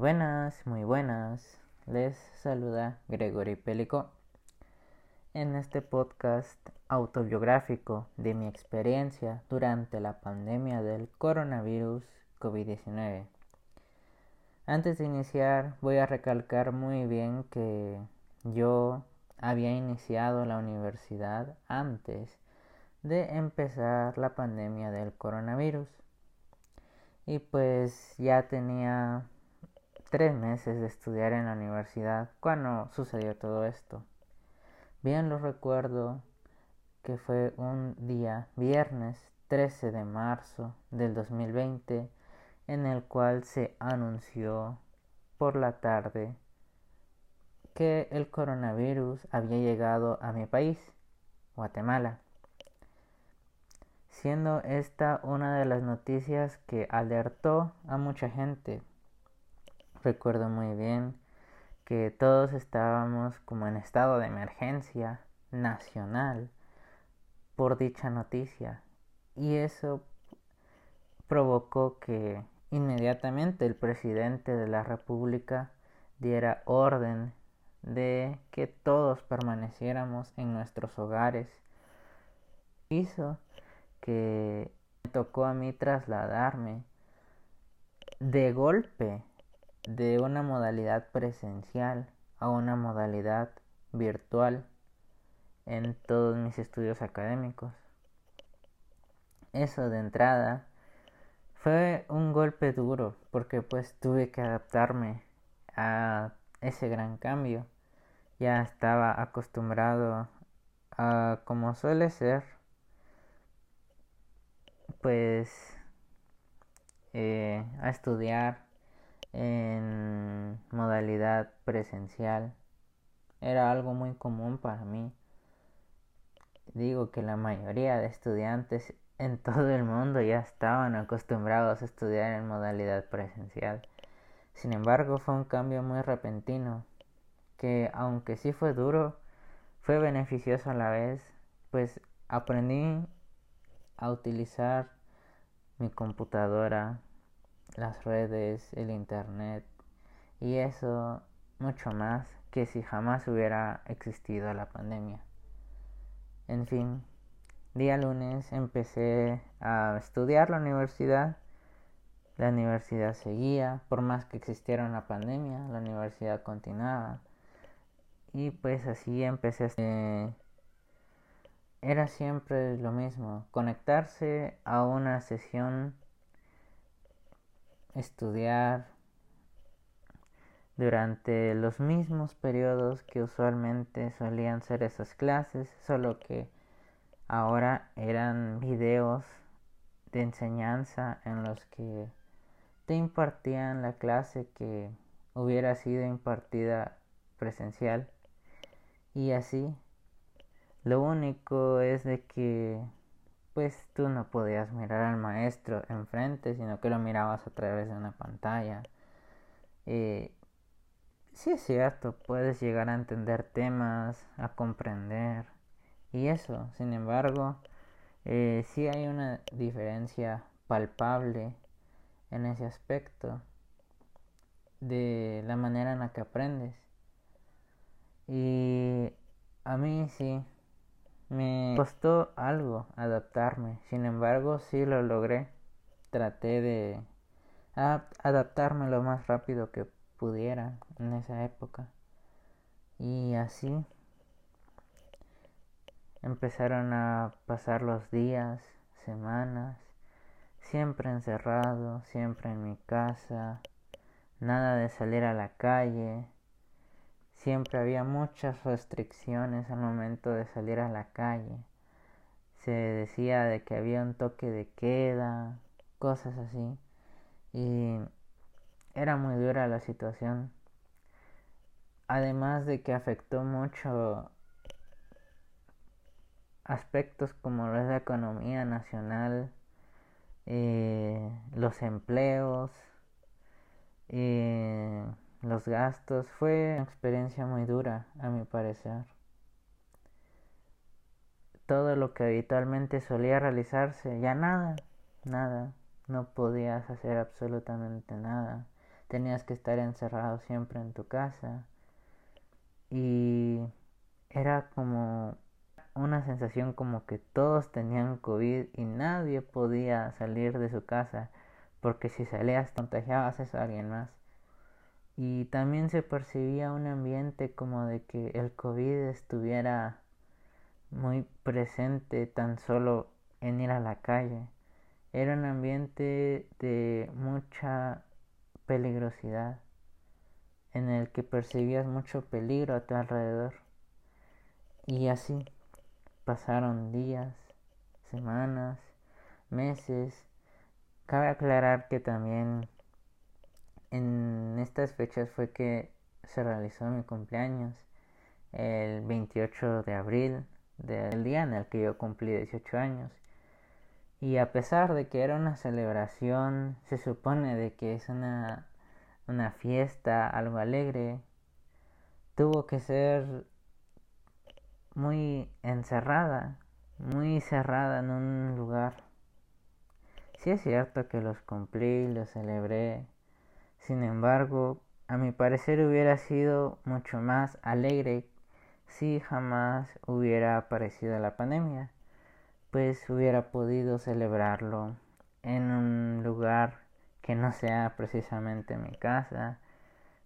buenas, muy buenas. Les saluda Gregory Pelico en este podcast autobiográfico de mi experiencia durante la pandemia del coronavirus COVID-19. Antes de iniciar voy a recalcar muy bien que yo había iniciado la universidad antes de empezar la pandemia del coronavirus y pues ya tenía tres meses de estudiar en la universidad cuando sucedió todo esto. Bien lo recuerdo que fue un día viernes 13 de marzo del 2020 en el cual se anunció por la tarde que el coronavirus había llegado a mi país, Guatemala siendo esta una de las noticias que alertó a mucha gente. Recuerdo muy bien que todos estábamos como en estado de emergencia nacional por dicha noticia y eso provocó que inmediatamente el presidente de la República diera orden de que todos permaneciéramos en nuestros hogares. Hizo que me tocó a mí trasladarme de golpe de una modalidad presencial a una modalidad virtual en todos mis estudios académicos. Eso de entrada fue un golpe duro porque pues tuve que adaptarme a ese gran cambio. Ya estaba acostumbrado a como suele ser pues eh, a estudiar en modalidad presencial era algo muy común para mí. Digo que la mayoría de estudiantes en todo el mundo ya estaban acostumbrados a estudiar en modalidad presencial. Sin embargo, fue un cambio muy repentino, que aunque sí fue duro, fue beneficioso a la vez, pues aprendí a utilizar mi computadora, las redes, el internet y eso mucho más que si jamás hubiera existido la pandemia. En fin, día lunes empecé a estudiar la universidad. La universidad seguía, por más que existiera una pandemia, la universidad continuaba. Y pues así empecé a era siempre lo mismo, conectarse a una sesión, estudiar durante los mismos periodos que usualmente solían ser esas clases, solo que ahora eran videos de enseñanza en los que te impartían la clase que hubiera sido impartida presencial. Y así lo único es de que pues tú no podías mirar al maestro enfrente, sino que lo mirabas a través de una pantalla. Eh, sí es cierto, puedes llegar a entender temas, a comprender y eso. Sin embargo, eh, sí hay una diferencia palpable en ese aspecto de la manera en la que aprendes. Y a mí sí, me costó algo adaptarme, sin embargo sí lo logré. Traté de adaptarme lo más rápido que pudiera en esa época. Y así empezaron a pasar los días, semanas, siempre encerrado, siempre en mi casa, nada de salir a la calle, Siempre había muchas restricciones al momento de salir a la calle. Se decía de que había un toque de queda, cosas así. Y era muy dura la situación. Además de que afectó mucho aspectos como la economía nacional, eh, los empleos, eh, los gastos. Fue una experiencia muy dura, a mi parecer. Todo lo que habitualmente solía realizarse, ya nada, nada, no podías hacer absolutamente nada. tenías que estar encerrado siempre en tu casa y era como una sensación como que todos tenían COVID y nadie podía salir de su casa porque si salías contagiabas a alguien más. Y también se percibía un ambiente como de que el COVID estuviera muy presente tan solo en ir a la calle. Era un ambiente de mucha peligrosidad en el que percibías mucho peligro a tu alrededor. Y así pasaron días, semanas, meses. Cabe aclarar que también en estas fechas fue que se realizó mi cumpleaños, el 28 de abril, del día en el que yo cumplí 18 años. Y a pesar de que era una celebración, se supone de que es una, una fiesta, algo alegre, tuvo que ser muy encerrada, muy cerrada en un lugar. Sí es cierto que los cumplí, los celebré, sin embargo, a mi parecer hubiera sido mucho más alegre si jamás hubiera aparecido la pandemia, pues hubiera podido celebrarlo en un lugar que no sea precisamente mi casa,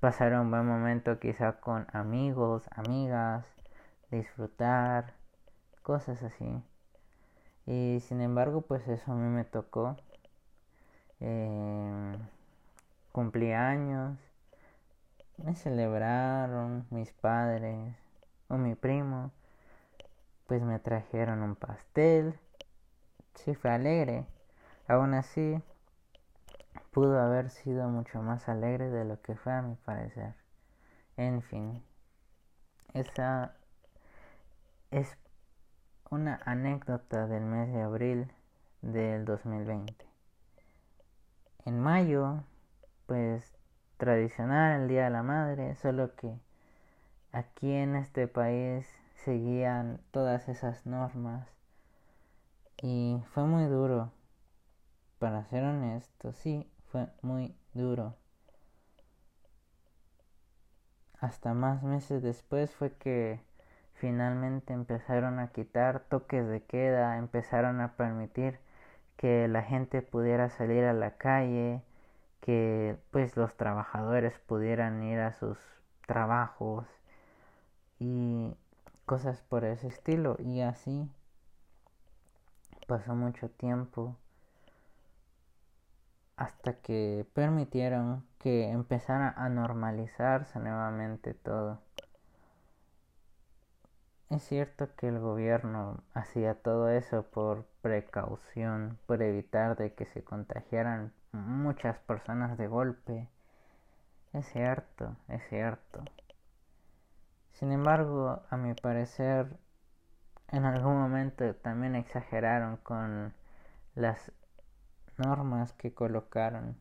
pasar un buen momento quizá con amigos, amigas, disfrutar, cosas así. Y sin embargo, pues eso a mí me tocó. Eh, cumplí años, me celebraron mis padres o mi primo, pues me trajeron un pastel. Sí fue alegre. Aún así, pudo haber sido mucho más alegre de lo que fue a mi parecer. En fin, esa es una anécdota del mes de abril del 2020. En mayo, pues tradicional el Día de la Madre, solo que aquí en este país seguían todas esas normas y fue muy duro. Para ser honesto, sí, fue muy duro. Hasta más meses después fue que finalmente empezaron a quitar toques de queda, empezaron a permitir que la gente pudiera salir a la calle, que pues los trabajadores pudieran ir a sus trabajos y cosas por ese estilo y así pasó mucho tiempo hasta que permitieron que empezara a normalizarse nuevamente todo. Es cierto que el gobierno hacía todo eso por precaución, por evitar de que se contagiaran muchas personas de golpe. Es cierto, es cierto. Sin embargo, a mi parecer, en algún momento también exageraron con las normas que colocaron.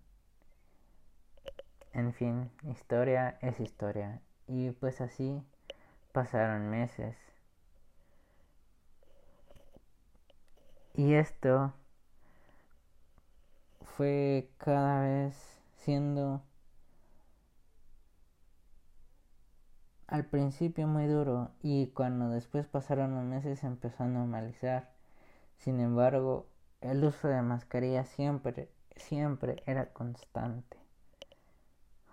En fin, historia es historia. Y pues así pasaron meses. Y esto fue cada vez siendo al principio muy duro y cuando después pasaron los meses empezó a normalizar. Sin embargo, el uso de mascarilla siempre, siempre era constante.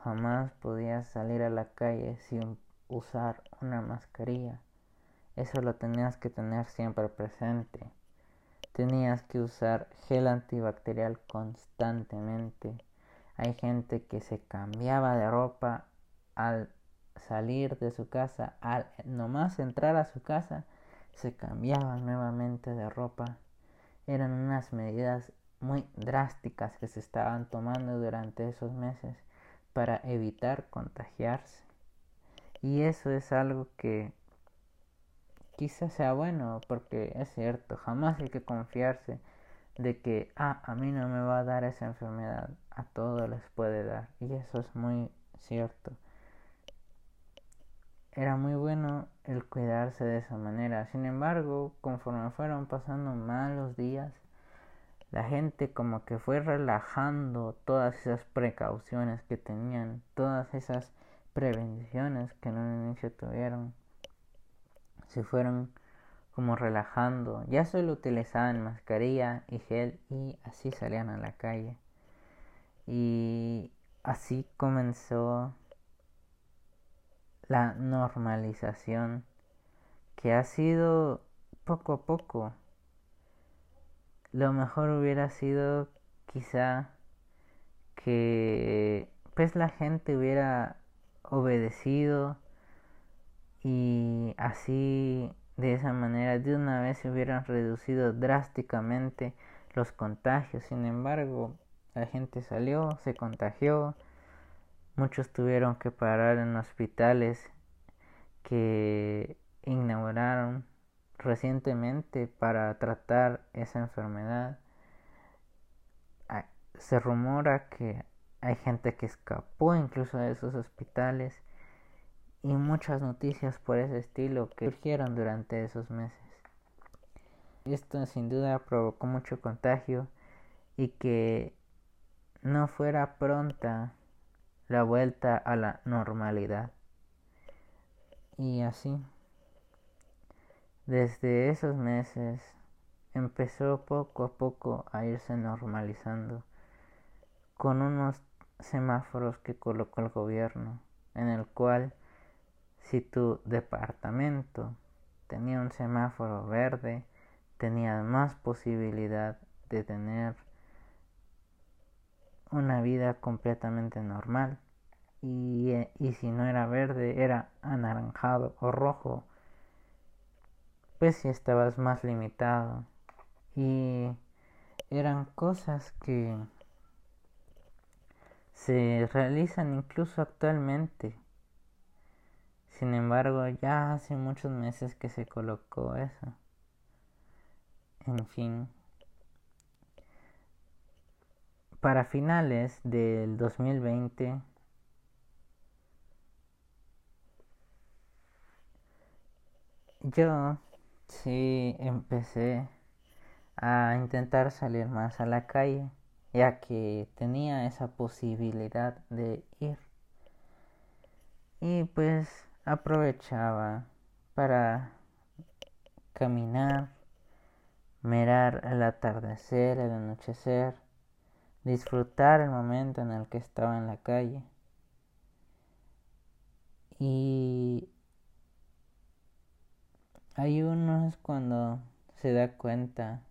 Jamás podías salir a la calle sin usar una mascarilla. Eso lo tenías que tener siempre presente tenías que usar gel antibacterial constantemente. Hay gente que se cambiaba de ropa al salir de su casa, al nomás entrar a su casa, se cambiaba nuevamente de ropa. Eran unas medidas muy drásticas que se estaban tomando durante esos meses para evitar contagiarse. Y eso es algo que quizás sea bueno, porque es cierto, jamás hay que confiarse de que, ah, a mí no me va a dar esa enfermedad, a todos les puede dar, y eso es muy cierto. Era muy bueno el cuidarse de esa manera, sin embargo, conforme fueron pasando malos días, la gente como que fue relajando todas esas precauciones que tenían, todas esas prevenciones que en un inicio tuvieron, se fueron como relajando. Ya solo utilizaban mascarilla y gel y así salían a la calle. Y así comenzó la normalización que ha sido poco a poco. Lo mejor hubiera sido quizá que pues la gente hubiera obedecido y así de esa manera de una vez se hubieran reducido drásticamente los contagios. Sin embargo, la gente salió, se contagió, muchos tuvieron que parar en hospitales que inauguraron recientemente para tratar esa enfermedad. Ah, se rumora que hay gente que escapó incluso de esos hospitales y muchas noticias por ese estilo que surgieron durante esos meses. Esto sin duda provocó mucho contagio y que no fuera pronta la vuelta a la normalidad. Y así, desde esos meses empezó poco a poco a irse normalizando con unos semáforos que colocó el gobierno en el cual si tu departamento tenía un semáforo verde, tenías más posibilidad de tener una vida completamente normal. Y, y, si no era verde, era anaranjado o rojo, pues si estabas más limitado. Y eran cosas que se realizan incluso actualmente sin embargo, ya hace muchos meses que se colocó eso. En fin. Para finales del 2020 yo sí empecé a intentar salir más a la calle, ya que tenía esa posibilidad de ir. Y pues aprovechaba para caminar, mirar el atardecer, el anochecer, disfrutar el momento en el que estaba en la calle. Y hay unos cuando se da cuenta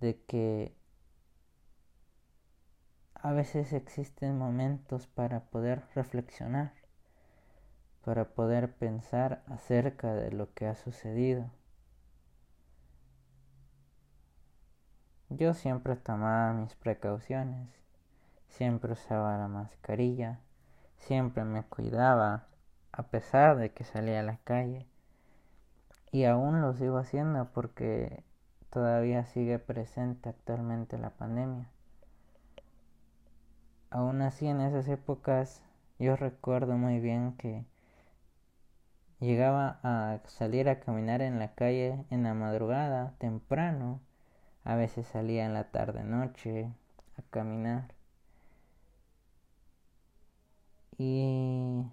de que a veces existen momentos para poder reflexionar, para poder pensar acerca de lo que ha sucedido. Yo siempre tomaba mis precauciones, siempre usaba la mascarilla, siempre me cuidaba a pesar de que salía a la calle. Y aún lo sigo haciendo porque todavía sigue presente actualmente la pandemia. Aún así en esas épocas yo recuerdo muy bien que llegaba a salir a caminar en la calle en la madrugada, temprano, a veces salía en la tarde noche a caminar. Y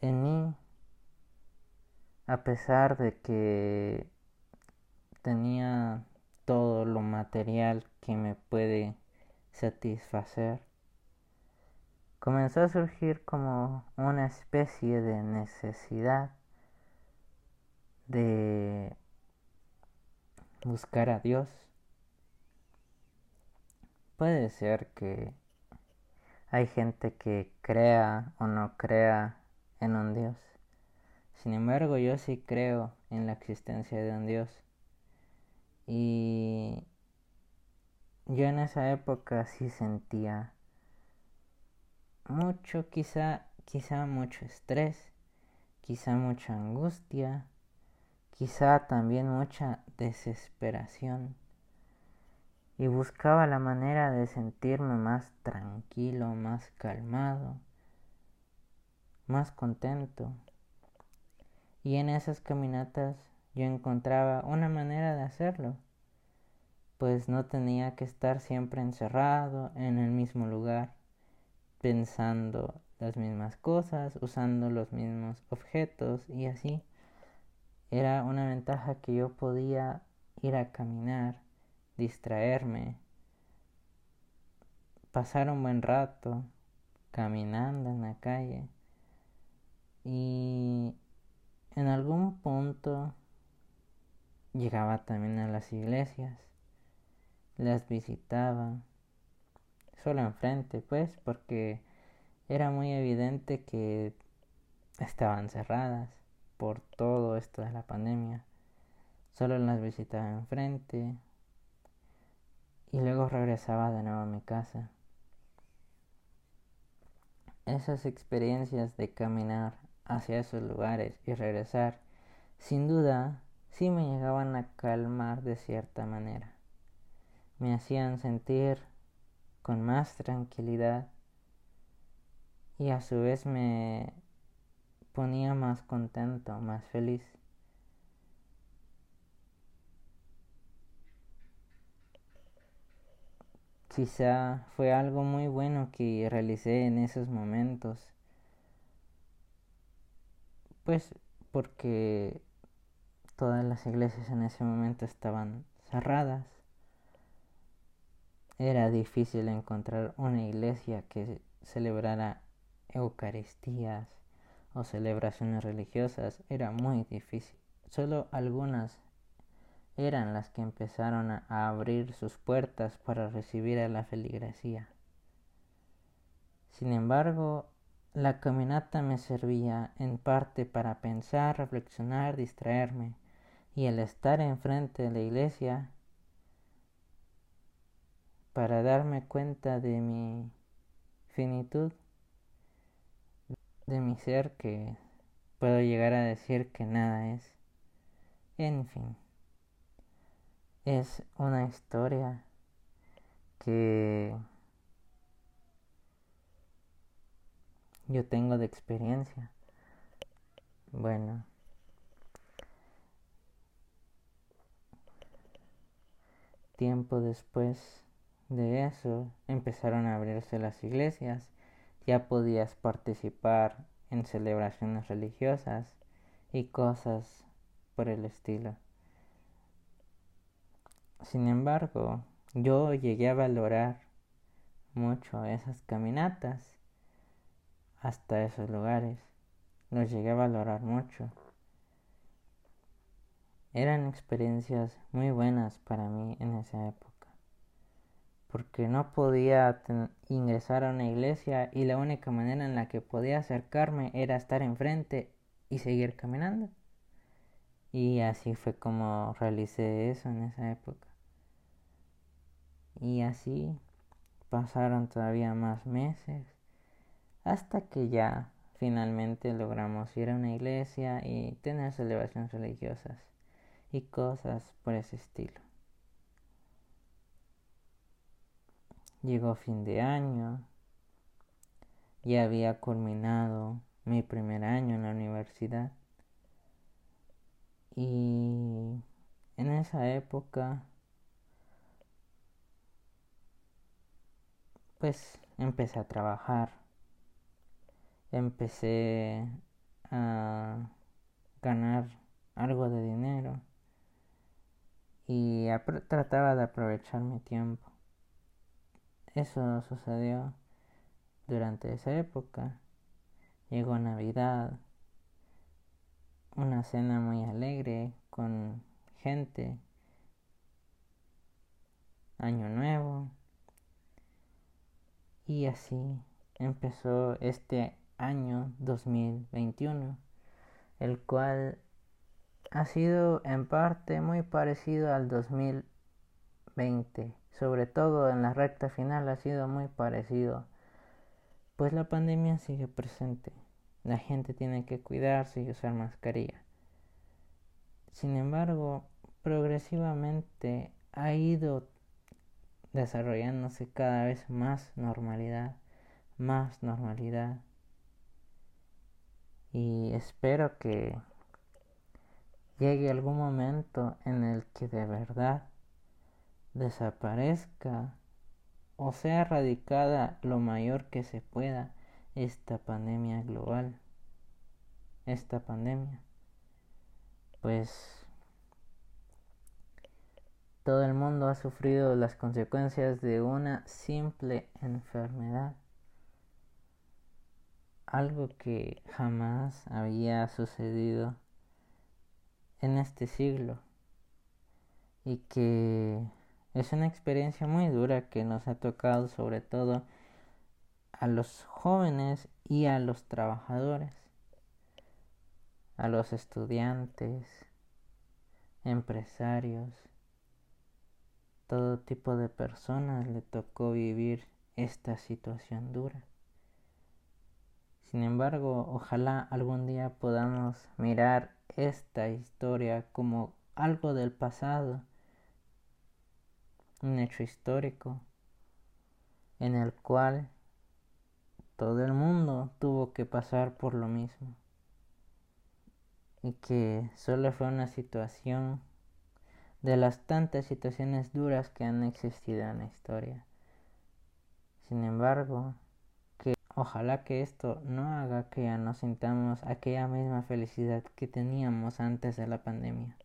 en mí, a pesar de que tenía todo lo material que me puede satisfacer, comenzó a surgir como una especie de necesidad de buscar a Dios. Puede ser que hay gente que crea o no crea en un Dios. Sin embargo, yo sí creo en la existencia de un Dios. Y yo en esa época sí sentía mucho, quizá, quizá mucho estrés, quizá mucha angustia, quizá también mucha desesperación. Y buscaba la manera de sentirme más tranquilo, más calmado, más contento. Y en esas caminatas yo encontraba una manera de hacerlo pues no tenía que estar siempre encerrado en el mismo lugar, pensando las mismas cosas, usando los mismos objetos y así. Era una ventaja que yo podía ir a caminar, distraerme, pasar un buen rato caminando en la calle y en algún punto llegaba también a las iglesias las visitaba solo enfrente, pues, porque era muy evidente que estaban cerradas por todo esto de la pandemia. Solo las visitaba enfrente y luego regresaba de nuevo a mi casa. Esas experiencias de caminar hacia esos lugares y regresar, sin duda, sí me llegaban a calmar de cierta manera me hacían sentir con más tranquilidad y a su vez me ponía más contento, más feliz. Quizá fue algo muy bueno que realicé en esos momentos, pues porque todas las iglesias en ese momento estaban cerradas era difícil encontrar una iglesia que celebrara Eucaristías o celebraciones religiosas. Era muy difícil. Solo algunas eran las que empezaron a abrir sus puertas para recibir a la feligresía. Sin embargo, la caminata me servía en parte para pensar, reflexionar, distraerme, y el estar enfrente de la iglesia para darme cuenta de mi finitud, de mi ser que puedo llegar a decir que nada es. En fin, es una historia que yo tengo de experiencia. Bueno. Tiempo después de eso empezaron a abrirse las iglesias, ya podías participar en celebraciones religiosas y cosas por el estilo. Sin embargo, yo llegué a valorar mucho esas caminatas hasta esos lugares. Los llegué a valorar mucho. Eran experiencias muy buenas para mí en esa época porque no podía ingresar a una iglesia y la única manera en la que podía acercarme era estar enfrente y seguir caminando. Y así fue como realicé eso en esa época. Y así pasaron todavía más meses hasta que ya finalmente logramos ir a una iglesia y tener celebraciones religiosas y cosas por ese estilo. Llegó fin de año, ya había culminado mi primer año en la universidad. Y en esa época pues empecé a trabajar, empecé a ganar algo de dinero. Y trataba de aprovechar mi tiempo. Eso sucedió durante esa época. Llegó Navidad, una cena muy alegre con gente, Año Nuevo, y así empezó este año 2021, el cual ha sido en parte muy parecido al 2020 sobre todo en la recta final, ha sido muy parecido, pues la pandemia sigue presente. La gente tiene que cuidarse y usar mascarilla. Sin embargo, progresivamente ha ido desarrollándose cada vez más normalidad, más normalidad. Y espero que llegue algún momento en el que de verdad desaparezca o sea erradicada lo mayor que se pueda esta pandemia global, esta pandemia, pues todo el mundo ha sufrido las consecuencias de una simple enfermedad. Algo que jamás había sucedido en este siglo y que es una experiencia muy dura que nos ha tocado sobre todo a los jóvenes y a los trabajadores, a los estudiantes, empresarios, todo tipo de personas le tocó vivir esta situación dura. Sin embargo, ojalá algún día podamos mirar esta historia como algo del pasado, un hecho histórico en el cual todo el mundo tuvo que pasar por lo mismo y que solo fue una situación de las tantas situaciones duras que han existido en la historia. Sin embargo, que ojalá que esto no haga que ya no sintamos aquella misma felicidad que teníamos antes de la pandemia.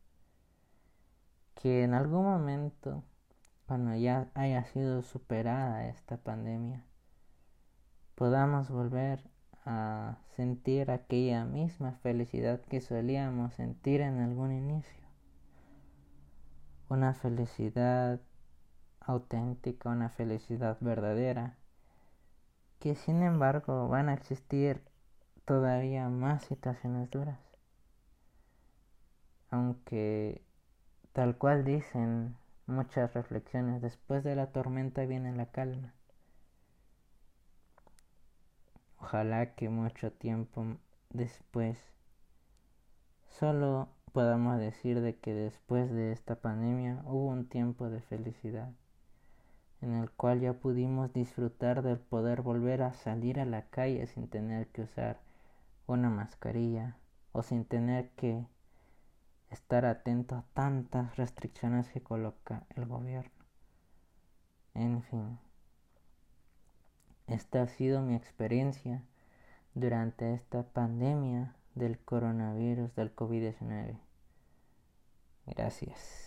Que en algún momento, cuando ya haya sido superada esta pandemia, podamos volver a sentir aquella misma felicidad que solíamos sentir en algún inicio una felicidad auténtica, una felicidad verdadera, que sin embargo van a existir todavía más situaciones duras. Aunque tal cual dicen muchas reflexiones, después de la tormenta viene la calma. Ojalá que mucho tiempo después solo podamos decir de que después de esta pandemia hubo un tiempo de felicidad en el cual ya pudimos disfrutar del poder volver a salir a la calle sin tener que usar una mascarilla o sin tener que estar atento a tantas restricciones que coloca el gobierno. En fin, esta ha sido mi experiencia durante esta pandemia del coronavirus del COVID-19. Gracias.